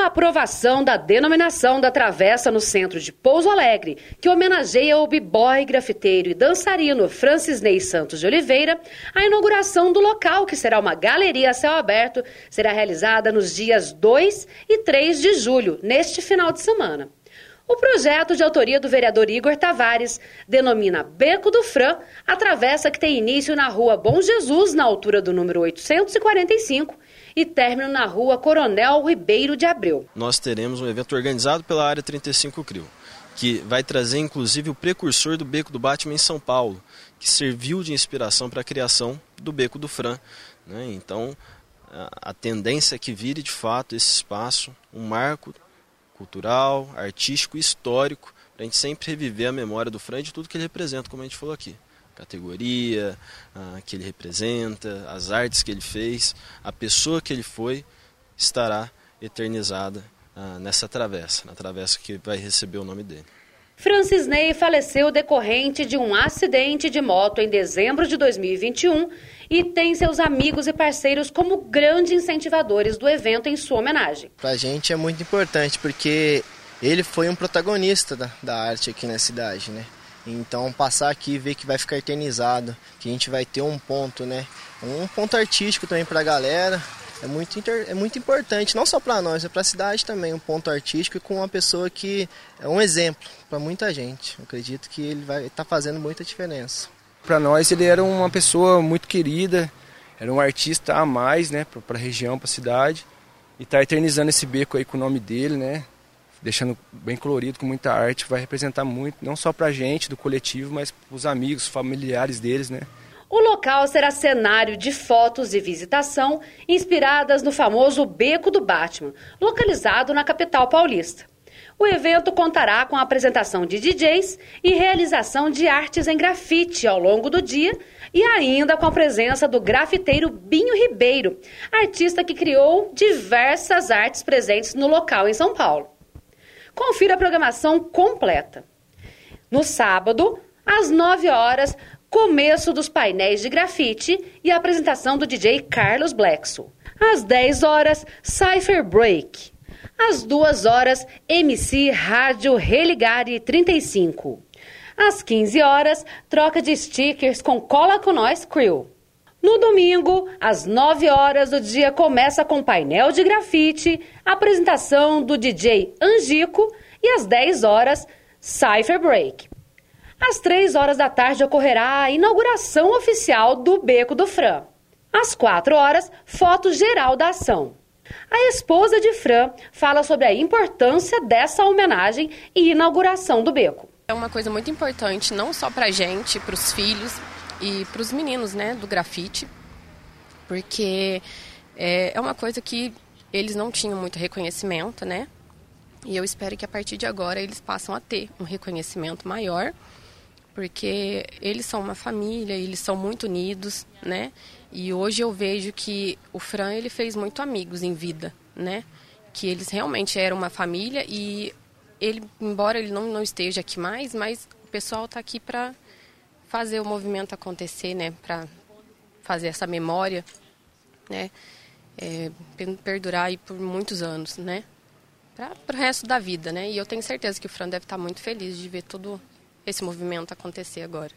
a aprovação da denominação da travessa no centro de Pouso Alegre, que homenageia o b-boy, grafiteiro e dançarino Francis Ney Santos de Oliveira, a inauguração do local, que será uma galeria a céu aberto, será realizada nos dias 2 e 3 de julho, neste final de semana. O projeto de autoria do vereador Igor Tavares denomina Beco do Fran a travessa que tem início na rua Bom Jesus, na altura do número 845, e término na rua Coronel Ribeiro de Abreu. Nós teremos um evento organizado pela Área 35 CRIO, que vai trazer inclusive o precursor do Beco do Batman em São Paulo, que serviu de inspiração para a criação do Beco do Fran. Né? Então, a tendência é que vire de fato esse espaço um marco cultural, artístico e histórico, para a gente sempre reviver a memória do Fran e de tudo que ele representa, como a gente falou aqui. Categoria ah, que ele representa, as artes que ele fez, a pessoa que ele foi, estará eternizada ah, nessa travessa, na travessa que vai receber o nome dele. Francis Ney faleceu decorrente de um acidente de moto em dezembro de 2021 e tem seus amigos e parceiros como grandes incentivadores do evento em sua homenagem. Para a gente é muito importante porque ele foi um protagonista da, da arte aqui na cidade, né? Então passar aqui e ver que vai ficar eternizado, que a gente vai ter um ponto, né? Um ponto artístico também para a galera, é muito, inter... é muito importante, não só para nós, é para a cidade também, um ponto artístico com uma pessoa que é um exemplo para muita gente. Eu acredito que ele vai estar tá fazendo muita diferença. Para nós ele era uma pessoa muito querida, era um artista a mais, né, para a região, para a cidade. E tá eternizando esse beco aí com o nome dele, né? Deixando bem colorido, com muita arte, vai representar muito, não só para a gente do coletivo, mas para os amigos, familiares deles, né? O local será cenário de fotos e visitação inspiradas no famoso Beco do Batman, localizado na capital paulista. O evento contará com a apresentação de DJs e realização de artes em grafite ao longo do dia e ainda com a presença do grafiteiro Binho Ribeiro, artista que criou diversas artes presentes no local em São Paulo. Confira a programação completa. No sábado, às 9 horas, começo dos painéis de grafite e a apresentação do DJ Carlos Blackson. Às 10 horas, Cypher Break. Às 2 horas, MC Rádio Religare 35. Às 15 horas, troca de stickers com Cola com Nós Crew. No domingo, às 9 horas, o dia começa com painel de grafite, apresentação do DJ Angico e às 10 horas, Cypher Break. Às três horas da tarde ocorrerá a inauguração oficial do Beco do Fran. Às quatro horas, foto geral da ação. A esposa de Fran fala sobre a importância dessa homenagem e inauguração do beco. É uma coisa muito importante, não só para a gente, para os filhos e para os meninos né, do grafite, porque é, é uma coisa que eles não tinham muito reconhecimento, né? E eu espero que a partir de agora eles passem a ter um reconhecimento maior porque eles são uma família, eles são muito unidos, né? E hoje eu vejo que o Fran ele fez muito amigos em vida, né? Que eles realmente eram uma família e ele, embora ele não, não esteja aqui mais, mas o pessoal está aqui para fazer o movimento acontecer, né? Para fazer essa memória, né? É, perdurar aí por muitos anos, né? Para o resto da vida, né? E eu tenho certeza que o Fran deve estar tá muito feliz de ver tudo esse movimento acontecer agora.